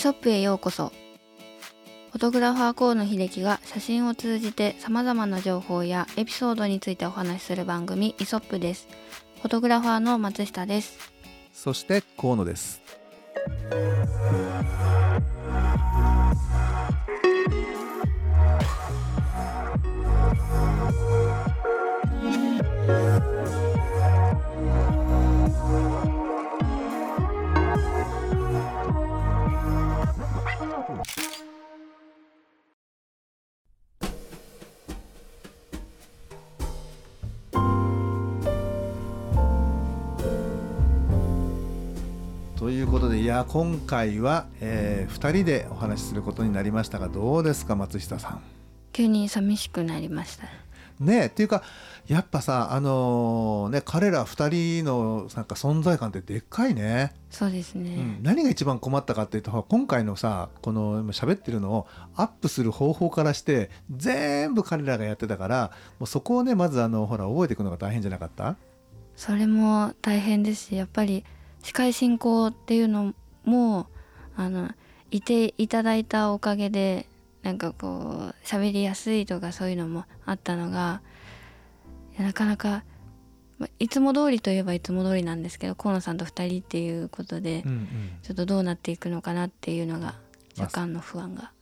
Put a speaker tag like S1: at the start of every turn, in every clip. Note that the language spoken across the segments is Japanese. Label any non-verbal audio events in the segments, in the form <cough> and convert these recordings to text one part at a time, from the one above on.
S1: ソップへようこそ。フォトグラファー河野秀樹が写真を通じて様々な情報やエピソードについてお話しする番組イソップです。フォトグラファーの松下です。
S2: そして河野です。ということでいや今回は、えー、2人でお話しすることになりましたがどうですか松下さん？
S1: 急に寂しくなりました。
S2: ねっていうかやっぱさあのーね彼ら2人のなんか存在感ってでっかいね、
S1: そうですね、
S2: うん、何が一番困ったかっていうと今回のさこの今喋ってるのをアップする方法からして全部彼らがやってたからもうそこをねまずあのほら覚えていくのが大変じゃなかった？
S1: それも大変ですしやっぱり司会進行っていうのもあのいていただいたおかげでなんかこう喋りやすいとかそういうのもあったのがなかなかまいつも通りといえばいつも通りなんですけど河野さんと2人っていうことで
S2: うんうん。
S1: ちょっとどうなっていくのかなっていうのが若干の不安が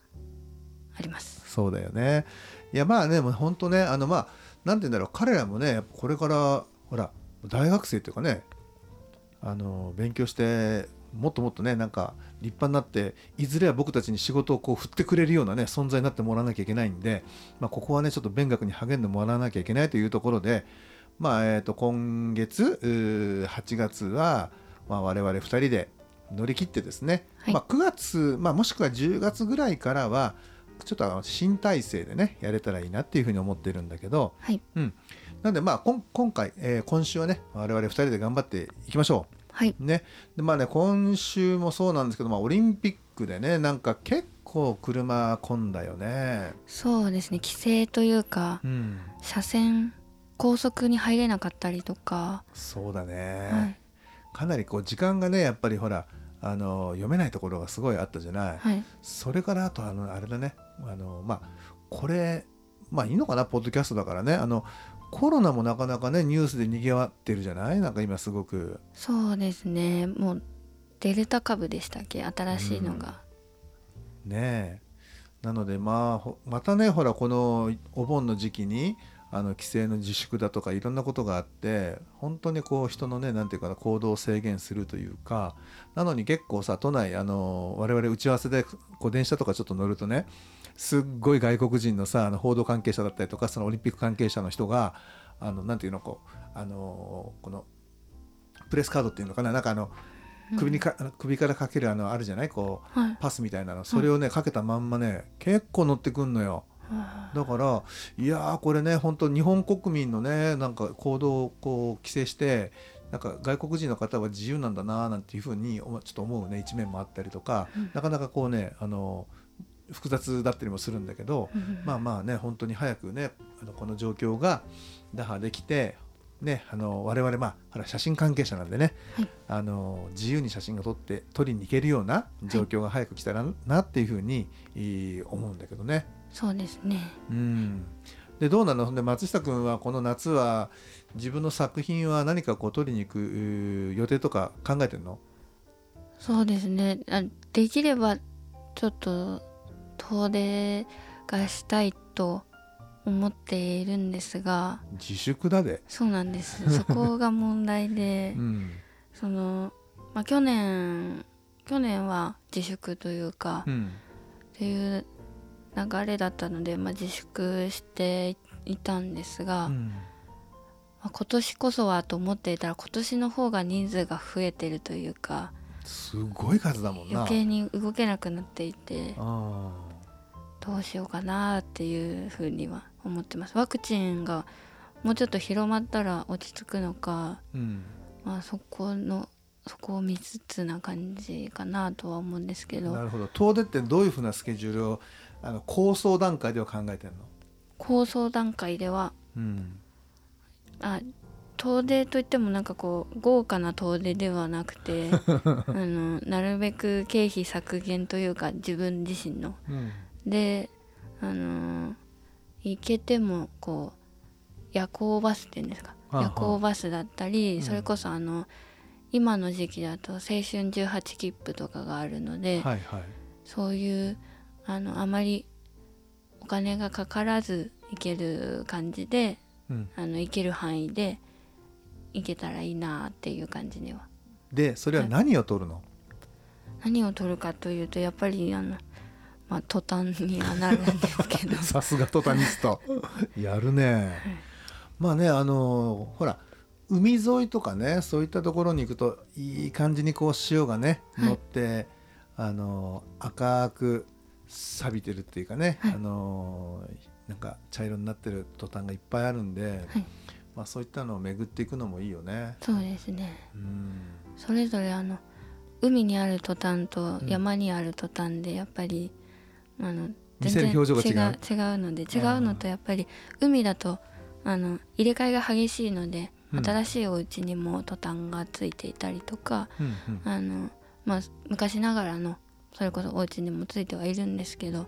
S1: あります。
S2: そうだよね。いやまあねもう本当ねあのまあなんて言うんだろう彼らもねこれからほら大学生っていうかねあの勉強してもっともっとねなんか立派になっていずれは僕たちに仕事をこう振ってくれるようなね存在になってもらわなきゃいけないんで、まあ、ここはねちょっと勉学に励んでもらわなきゃいけないというところで、まあえー、と今月うー8月は、まあ、我々2人で乗り切ってですね、
S1: はい。
S2: まあ、9月、まあ、もしくは10月ぐらいからはちょっと新体制でねやれたらいいなっていうふうに思ってるんだけど、
S1: はい、
S2: うん、なんでまあこん今回、えー今週はね我々2人で頑張っていきましょ
S1: はい、
S2: う。ね。でまあね今週もそうなんですけど、まあ、オリンピックでねなんか結構車混んだよね。
S1: そうですね。規制というか
S2: うん、
S1: 車線高速に入れなかったりとか、
S2: そうだね、
S1: はい。
S2: かなりこう時間がねやっぱりほらあの読めないところがすごいあったじゃない。
S1: はい、
S2: それからあとあのあれだね。あのまあこれまあいいのかな？ポッドキャストだからね。あのコロナもなかなかねニュースで賑わってるじゃない？なんか今すごく。
S1: そうですね。もうデルタ株でしたっけ？新しいのが、
S2: ねえ。なのでまあほまたねほらこのお盆の時期にあの規制の自粛だとかいろんなことがあって本当にこう人のねなんていうかな行動を制限するというかなのに結構さ都内あの我々打ち合わせでこう電車とかちょっと乗るとねすっごい外国人のさあの報道関係者だったりとかそのオリンピック関係者の人があのなんていうのこうあのこのプレスカードっていうのかななんかあの首にか、首からかけるあのあるじゃない？こう
S1: はい。
S2: パスみたいなの。それをねかけたまんまね結構乗ってくんのよ。
S1: は
S2: だからいやーこれね本当日本国民のねなんか行動をこう規制してなんか外国人の方は自由なんだなーなんていうふうにおちょっと思うね一面もあったりとか、
S1: うん。
S2: なかなかこうねあの複雑だったりもするんだけど、
S1: うん。
S2: まあまあね本当に早くねあのこの状況が打破できてねあの我々まあ写真関係者なんでね、
S1: はい。
S2: あの自由に写真が撮って撮りに行けるような状況が早く来たらなっていうふうに、えー思うんだけどね。
S1: そうですね。
S2: うん。でどうなの？で松下君はこの夏は自分の作品は何かこう撮りに行く予定とか考えてるの？
S1: そうですね。あできればちょっと遠出がしたいと思っているんですが
S2: 自粛だで。
S1: そうなんです。<laughs> そこが問題で
S2: うん。
S1: その、まあ、去年去年は自粛というか、っ
S2: うん。
S1: ていう流れだったので、まあ、自粛していたんですが、
S2: うん。
S1: まあ今年こそはと思っていたら今年の方が人数が増えてるというか
S2: すごい数だもんな。
S1: 余計に動けなくなっていて。
S2: あ
S1: どうしようかなっていうふうには思ってます。ワクチンがもうちょっと広まったら落ち着くのか、
S2: ーうん。
S1: まあ、そこのそこを見つつな感じかなとは思うんですけど。
S2: なるほど。遠出ってどういうふうなスケジュールをあの構想段階では考えてるの？
S1: 構想段階では
S2: うん。
S1: あ遠出といってもなんかこう豪華な遠出ではなくて <laughs> あのなるべく経費削減というか自分自身の
S2: うん
S1: であの行けてもこう夜行バスっていうんですか。夜行バスだったり、
S2: うん。
S1: それこそあの今の時期だと青春18切符とかがあるので、
S2: はいはい。
S1: そういうあのあまりお金がかからず行ける感じで
S2: うん。
S1: あの行ける範囲で行けたらいいなっていう感じには。
S2: でそれは何を取るの？
S1: 何を取るかというとやっぱりあの、まあ、途端にはなるんですけど。<laughs>
S2: さすがトタニスト。やるね。まあねあのほら海沿いとかねそういったところに行くといい感じにこう潮がね
S1: はい。
S2: 乗って、あの赤く錆びてるっていうかね、
S1: はい。
S2: あのなんか茶色になってるトタンがいっぱいあるんで、
S1: はい。
S2: まあ、そういったのを巡っていくのもいいよね。
S1: そうですね。
S2: うん。
S1: それぞれあの海にあるトタンと
S2: うん。
S1: 山にあるトタンでやっぱり、あの
S2: 見せる表情が違う。
S1: 違うので違うのとやっぱり海だとあの入れ替えが激しいので、
S2: うん。
S1: 新しいお家にもトタンがついていたりとか
S2: うんうん。
S1: あの、まあ、昔ながらのそれこそお家にもついてはいるんですけど
S2: うん。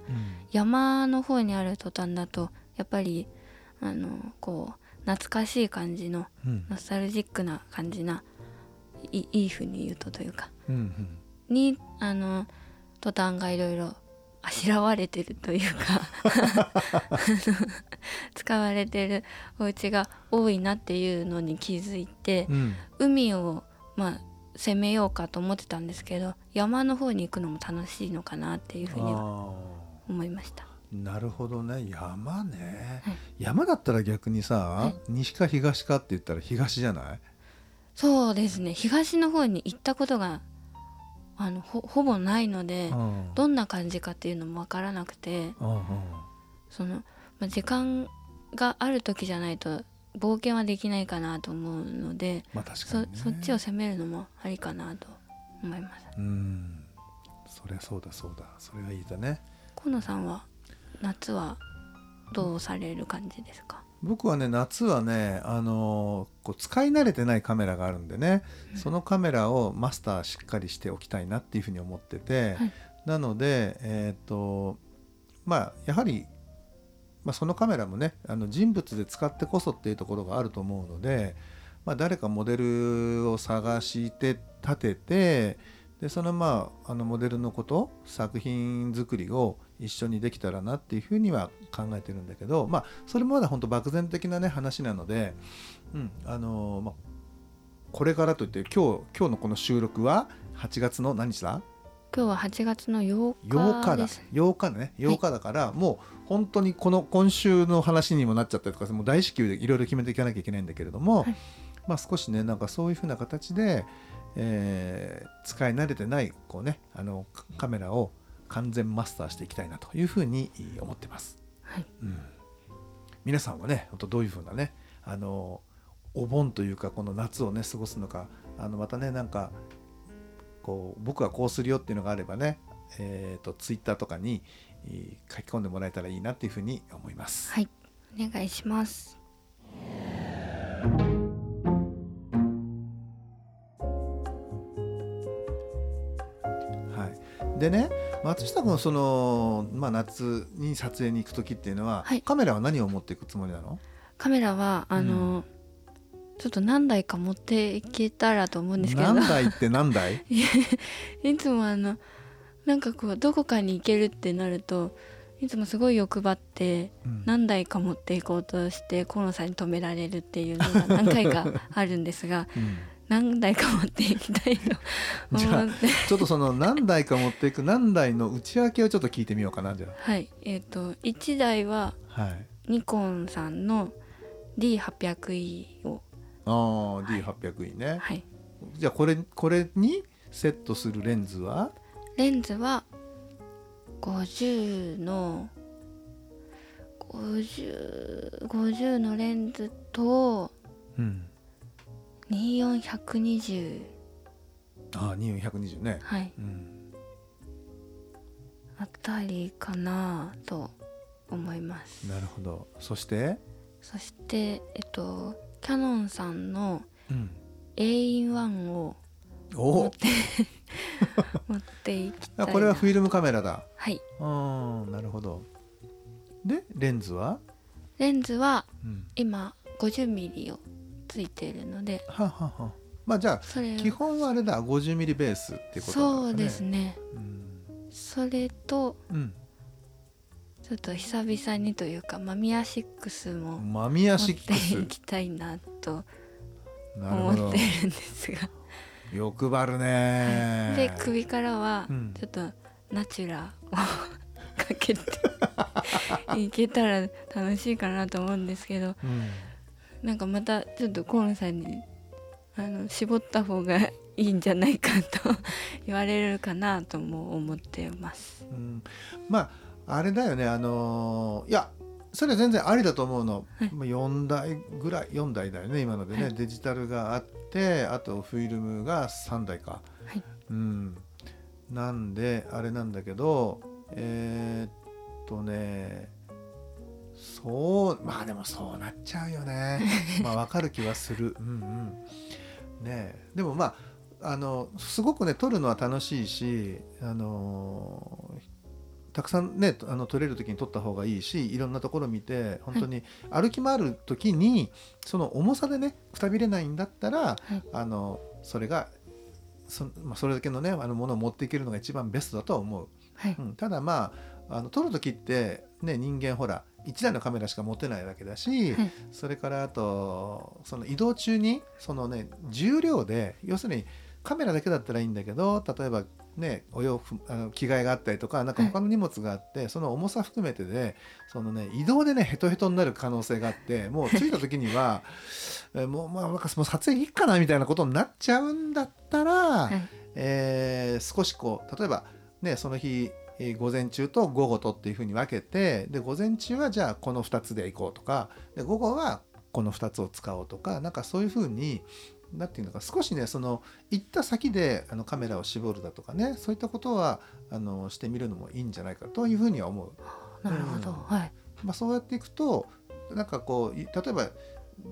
S1: 山の方にあるトタンだとやっぱりあのこう懐かしい感じの
S2: うん。
S1: ノスタルジックな感じないいい風に言うとというか
S2: うんうん。
S1: にあのトタンがいろいろあしらわれてるというか <laughs> 使われてるお家が多いなっていうのに気づいて
S2: うん。
S1: 海をまあ攻めようかと思ってたんですけど山の方に行くのも楽しいのかなっていうふうには
S2: あ
S1: 思いました。
S2: ーなるほどね。山ね、
S1: はい。
S2: 山だったら逆にさ、
S1: はい。
S2: 西か東かって言ったら東じゃない？
S1: そうですね。東の方に行ったことがあのほほぼないので
S2: うん。
S1: どんな感じかっていうのも分からなくてその、まあ、時間がある時じゃないと冒険はできないかなと思うので
S2: まあ確か
S1: そ
S2: に、ね、
S1: そっちを攻めるのもありかなと思います。
S2: うん。そりゃそうだそうだ。それがいいだね。
S1: 河野さんは夏はどうされる感じですか？
S2: 僕はね夏はねあのーこう使い慣れてないカメラがあるんでね、そのカメラをマスターしっかりしておきたいなっていうふうに思ってて、
S1: はい。
S2: なのでえっ、とまあやはり、まあ、そのカメラもねあの人物で使ってこそっていうところがあると思うので、まあ、誰かモデルを探して立ててでそのまああのモデルのこと作品作りを一緒にできたらなっていうふうには考えてるんだけどまあそれもまだ本当漠然的なね話なので、うんあのまあ、これからといって今日今日のこの収録は8月の何日だ？
S1: 今日は8月の8
S2: 8日だ。
S1: 日です。
S2: 8日ね8日だから、もう本当にこの今週の話にもなっちゃったりとかもう大至急でいろいろ決めていかなきゃいけないんだけれども、
S1: はい。
S2: まあ少しねなんかそういうふうな形で、えー使い慣れてないこうねあのカカメラを完全マスターしていきたいなというふうに思ってます。
S1: はい
S2: うん、皆さんはね本当どういうふうなねあのお盆というかこの夏をね過ごすのかあのまたねなんかこう僕はこうするよっていうのがあればねえー、とツイッターとかにえー書き込んでもらえたらいいなっていうふうに思います。
S1: はい、お願いします。
S2: でね松下君はその、まあ、夏に撮影に行く時っていうのは、
S1: はい。
S2: カメラは何を持っていくつもりなの？
S1: カメラはあの、ちょっと何台か持っていけたらと思うんですけど。
S2: 何台って何台？<laughs>
S1: いつもあのなんかこうどこかに行けるってなるといつもすごい欲張って
S2: うん。
S1: 何台か持っていこうとして河野さんに止められるっていうのが何回かあるんですが。
S2: うん
S1: 何台か持っていきたいと <laughs>
S2: じゃあ
S1: 思って
S2: ちょっとその何台か持っていく何台の内訳をちょっと聞いてみようかなじゃ
S1: はいえっ、と1台は
S2: あ。はい。
S1: ニコンさんの D800E を
S2: ああ、
S1: はい
S2: D800 いね。
S1: はい
S2: じゃあこれこれにセットするレンズは？
S1: レンズは50の 50, 50のレンズと
S2: うん。
S1: 24120
S2: ああ24120ね。
S1: はい、
S2: うん、
S1: あたりかなと思います。
S2: なるほど。そして？
S1: そしてえっとキャノンさんの A-in-1 を持って、うん、持っていきたい
S2: これはフィルムカメラだ。
S1: はい。
S2: あなるほど。でレンズは？
S1: レンズは今 50mm をついているので
S2: はははまあじゃあ基本はあれだ50ミリベースってこと、
S1: そうですね、それと、
S2: うん、
S1: ちょっと久々にというかマミヤシックスも
S2: マミヤシックス。
S1: 持っていきたいなと思ってるんですが。
S2: 欲張るね、
S1: で首からはちょっとナチュラをかけて <laughs> いけたら楽しいかなと思うんですけど、
S2: うん。
S1: なんかまたちょっと河野さんにあの絞った方がいいんじゃないかと言われるかなとも思ってます。
S2: うん、まああれだよね。あのー、いやそれは全然ありだと思うの、
S1: はい、
S2: 4台ぐらい4台だよね今のでね、
S1: はい、
S2: デジタルがあってあとフィルムが3台か、
S1: はい、
S2: うん。なんであれなんだけどえー、っとねそうまあでもそうなっちゃうよね。<laughs> まあわかる気はする。うんうん。ねでもまああのすごくね撮るのは楽しいしあのたくさんねあの撮れる時に撮った方がいいしいろんなところ見て本当に歩き回る時に、はい、その重さでねくたびれないんだったら、
S1: はい、
S2: あのそれがそ,、まあ、それだけのねあのものを持っていけるのが一番ベストだとは思う、
S1: はい、
S2: うん、ただまああの撮る時ってね、人間ほら1台のカメラしか持てないわけだし、それからあとその移動中にその、ね、重量で要するにカメラだけだったらいいんだけど例えば、ね、お洋服あの着替えがあったりとかなんか他の荷物があって、その重さ含めてでその、ね、移動でねヘトヘトになる可能性があってもう着いた時には <laughs> えもう、まあ、なんかもう撮影いいかなみたいなことになっちゃうんだったら、えー、少しこう例えば、ね、その日え午前中と午後とっていうふうに分けてで午前中はじゃあこの2つでいこうとかで午後はこの2つを使おうとかなんかそういうふうに何て言うのか少しねその行った先であのカメラを絞るだとかねそういったことはあのしてみるのもいいんじゃないかというふうには思う。
S1: なるほど、
S2: うん、
S1: はい。
S2: まあ、そうやっていくとなんかこう例えば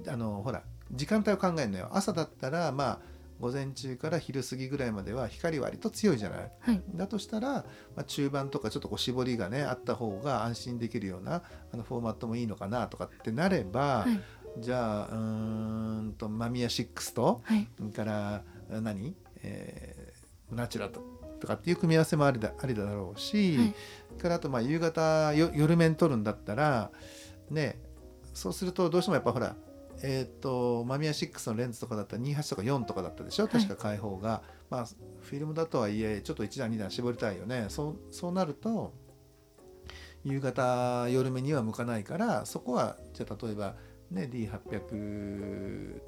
S2: あのほら時間帯を考えるのよ。朝だったらまあ午前中から昼過ぎぐらいまでは光割と強いじゃない、
S1: はい、
S2: だとしたら、まあ、中盤とかちょっとこう絞りがねあった方が安心できるようなあのフォーマットもいいのかなとかってなれば、
S1: はい、
S2: じゃあうんと間宮6と、
S1: はい、
S2: から何、えー、ナチュラと。とかっていう組み合わせもありだありだろうし、
S1: はい、
S2: からあとまあ夕方夜面取るんだったらねそうするとどうしてもやっぱほらえーと、マミヤ6のレンズとかだったら28とか4とかだったでしょ？確か開放が、はい、まあ、フィルムだとはいえちょっと1段2段絞りたいよね。そうそうなると夕方夜目には向かないからそこはじゃあ例えば、ね、D800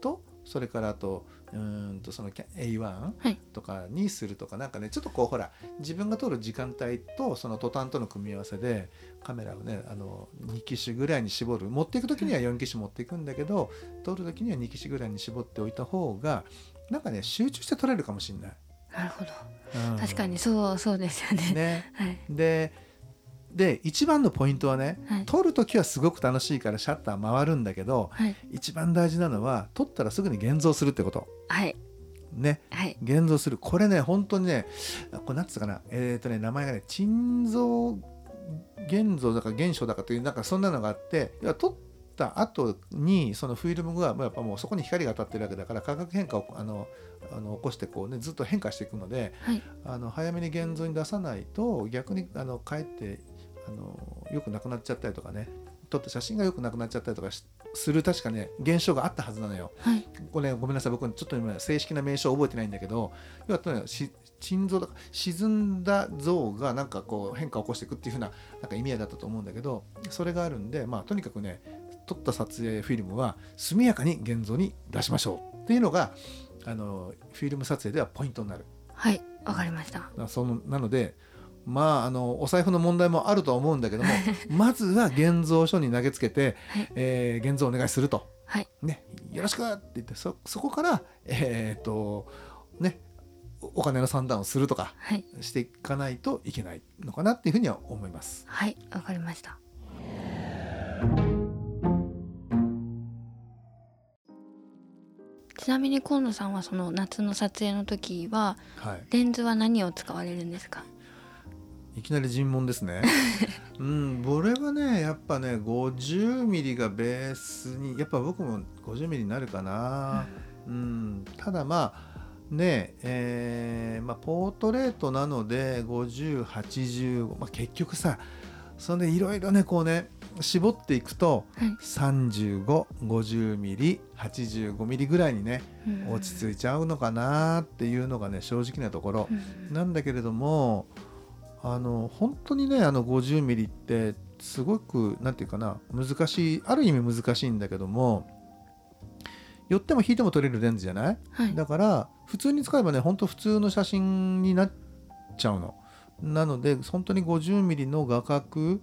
S2: とそれからあとうんとその A1 とかにするとか、何、はい、かねちょっとこうほら自分が撮る時間帯とその途端との組み合わせでカメラをねあの2機種ぐらいに絞る。持っていく時には4機種持っていくんだけど、うん、撮る時には2機種ぐらいに絞っておいた方がなんかね集中して撮れるかもしれない。
S1: なるほど、
S2: うん、
S1: 確かにそうそうですよね。
S2: ね。
S1: はい、
S2: でで一番のポイントはね、
S1: はい、
S2: 撮る時はすごく楽しいからシャッター回るんだけど、
S1: はい、
S2: 一番大事なのは撮ったらすぐに現像するってこと。
S1: はい。
S2: ね、
S1: はい、
S2: 現像する。これね本当にねこれなんつうかなえっ、ー、とね名前がね沈蔵現像だか現象だかというなんかそんなのがあって要は撮った後にそのフィルムがやっぱもうそこに光が当たってるわけだから化学変化をあのあの起こしてこうねずっと変化していくので、
S1: はい、
S2: あの早めに現像に出さないと逆にあのかえってあのよくなくなっちゃったりとかね撮った写真がよくなくなっちゃったりとかする確かね現象があったはずなのよ。
S1: はい、
S2: これ、ね、ごめんなさい僕ちょっと今正式な名称覚えてないんだけど要は心臓沈んだ像がなんかこう変化を起こしていくっていうふうななんか意味合いだったと思うんだけどそれがあるんで、まあ、とにかくね撮った撮影フィルムは速やかに現像に出しましょうっていうのがあのフィルム撮影ではポイントになる。
S1: はいわかりました。
S2: そのなのでまあ、あのお財布の問題もあるとは思うんだけども <laughs> まずは現像書に投げつけて、
S1: はい、
S2: えー、現像お願いすると、
S1: はい。
S2: ね、よろしくって言ってそそこから、えー、っとね、お金の算段をするとかしていかないといけないのかなっていうふうには思います。
S1: はいわ、かりました。ちなみに今野さんはその夏の撮影の時は、
S2: はい、
S1: レンズは何を使われるんですか？
S2: いきなり尋問ですね。<laughs> うん、これはね、やっぱね、50ミリがベースに、やっぱ僕も50ミリになるかな。うん、ただまあ。ねえーまあ、ポートレートなので5080、まあ、結局さそれでいろいろねこうね絞っていくと
S1: はい
S2: 3550ミリ85ミリぐらいにね
S1: うん
S2: 落ち着いちゃうのかなっていうのがね正直なところ
S1: うん
S2: なんだけれどもあの本当にねあの50ミリってすごくなんていうかな難しいある意味難しいんだけども寄っても引いても撮れるレンズじゃない？
S1: はい
S2: だから普通に使えばね本当普通の写真になっちゃうの。なので本当に50ミリの画角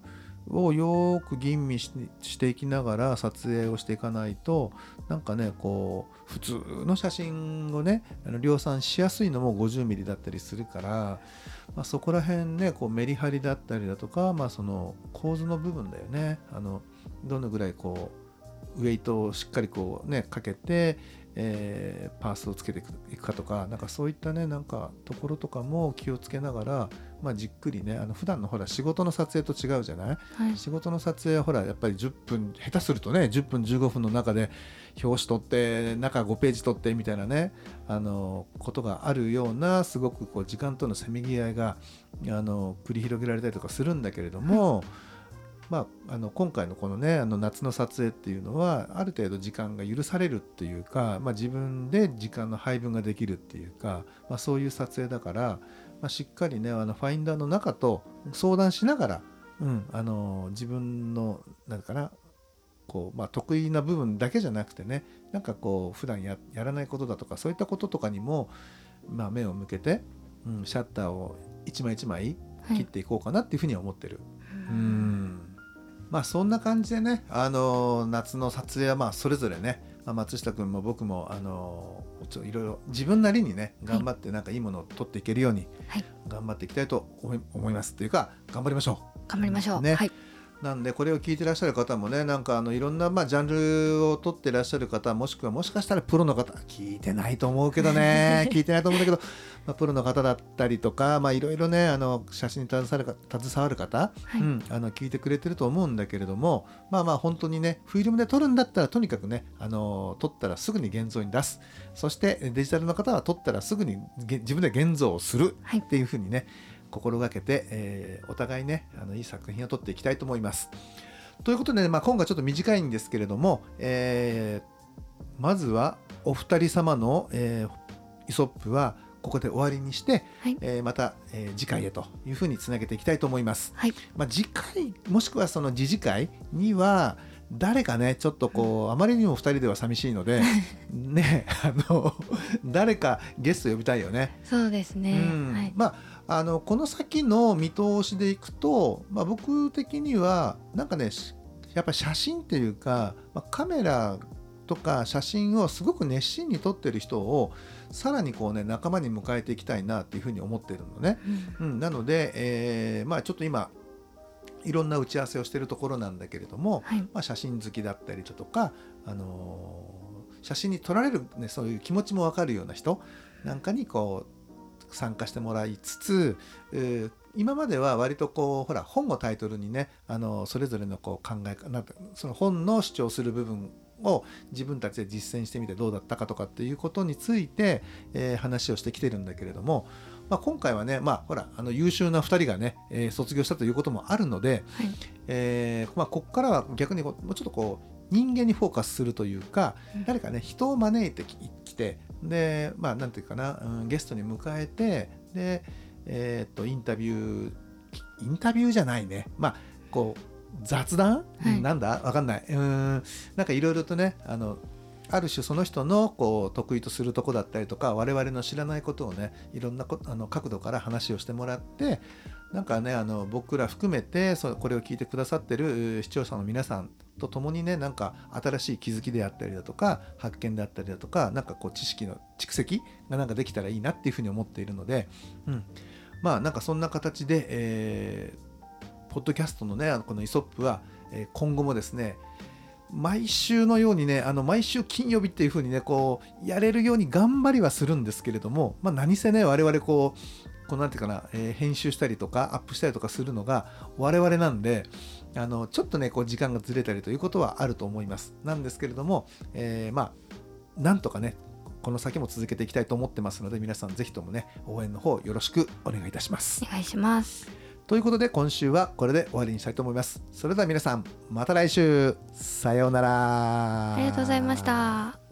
S2: をよく吟味していきながら撮影をしていかないとなんかねこう普通の写真をね量産しやすいのも50ミリだったりするから、まあ、そこら辺ねこうメリハリだったりだとか、まあ、その構図の部分だよね。あのどのぐらいこうウェイトをしっかりこうねかけて、えーパースをつけていくいくかとかなんかそういったねなんかところとかも気をつけながら、まあ、じっくりねあの普段のほら仕事の撮影と違うじゃない？
S1: はい。
S2: 仕事の撮影はほらやっぱり10分下手するとね10分15分の中で表紙取って中5ページ取ってみたいなねあのことがあるようなすごくこう時間とのせめぎ合いがあの繰り広げられたりとかするんだけれども、まあ、あの今回のこのねあの夏の撮影っていうのはある程度時間が許されるっていうか、まあ、自分で時間の配分ができるっていうか、まあ、そういう撮影だから、まあ、しっかりねあのファインダーの中と相談しながら、うん、あの自分のなんかなこう、まあ、得意な部分だけじゃなくてねなんかこう普段ややらないことだとかそういったこととかにも、まあ、目を向けて、うん、シャッターを一枚一枚
S1: はい。
S2: 切っていこうかなっていうふうには思ってる。うんまあそんな感じでね、あの夏の撮影はまあそれぞれね、まあ、松下君も僕も、あのちょいろいろ自分なりにね頑張ってなんかいいものを撮っていけるように
S1: はい。
S2: 頑張っていきたいと思い思います。っていうか頑張りましょ
S1: 頑張りましょう、
S2: ね。
S1: はい、
S2: う。なんでこれを聞いてらっしゃる方もねなんかあのいろんなまあジャンルを撮ってらっしゃる方もしくはもしかしたらプロの方聞いてないと思うけどね。<laughs> 聞いてないと思うんだけど、まあ、プロの方だったりとかまあいろいろねあの写真に携わるか携わる方
S1: はい。
S2: うん、あの聞いてくれてると思うんだけれどもまあまあ本当にねフィルムで撮るんだったらとにかくねあの撮ったらすぐに現像に出す。そしてデジタルの方は撮ったらすぐにげ自分で現像をする
S1: はい。
S2: っていうふうにね心がけて、えーお互いねあのいい作品を撮っていきたいと思います。ということで、ね、まあ、今回ちょっと短いんですけれども、えーまずはお二人様の、えーイソップはここで終わりにして、
S1: はい
S2: えーまた、えー次回へというふうにつなげていきたいと思います。
S1: はい
S2: まあ、次回もしくはその次次回には誰かねちょっとこうあまりにも2人では寂しいので <laughs> ねあの誰かゲスト呼びたいよね。
S1: そうですね、
S2: うん。
S1: はい、
S2: まああのこの先の見通しでいくと、まあ、僕的にはなんかねしやっぱ写真っていうか、まあ、カメラとか写真をすごく熱心に撮ってる人をさらにこうね仲間に迎えていきたいなっていうふうに思ってるのね。
S1: うん。
S2: うん、なので、えーまあ、ちょっと今いろんな打ち合わせをしているところなんだけれども、
S1: はい。
S2: まあ、写真好きだったりだとか、あのー写真に撮られる、ね、そういう気持ちも分かるような人なんかにこう参加してもらいつつ、えー今までは割とこうほら本をタイトルにね、あのそれぞれのこう考えその本の主張する部分を自分たちで実践してみてどうだったかとかっていうことについて、えー話をしてきてるんだけれども、まあ、今回はね、まあ、ほらあの優秀な2人がね、えー卒業したということもあるので、
S1: はい。
S2: えーまあ、ここからは逆にもうちょっとこう人間にフォーカスするというか、
S1: うん。
S2: 誰かね人を招いてききてでまあなんていうかな、うん、ゲストに迎えてで、えーっとインタビューインタビューじゃないね。まあこう雑談、
S1: はい。
S2: うんなんだ？わかんない。うん。なんかいろいろとねあのある種その人のこう得意とするとこだったりとか我々の知らないことをねいろんなこあの角度から話をしてもらってなんかねあの僕ら含めてそこれを聞いてくださってる視聴者の皆さんと共にねなんか新しい気づきであったりだとか発見であったりだとかなんかこう知識の蓄積がなんかできたらいいなっていうふうに思っているので、うん、まあなんかそんな形で、えーポッドキャストのねこのイソップは、今後もですね毎週のようにねあの毎週金曜日っていう風にねこうやれるように頑張りはするんですけれども、まあ、何せね我々こうこうなんていうかな、えー編集したりとかアップしたりとかするのが我々なんであのちょっとねこう時間がずれたりということはあると思います。なんですけれども、えーまあなんとかねこの先も続けていきたいと思ってますので皆さんぜひともね応援の方よろしくお願いいたします。
S1: お願いします。
S2: ということで今週はこれで終わりにしたいと思います。それでは皆さんまた来週。さようなら。
S1: ありがとうございました。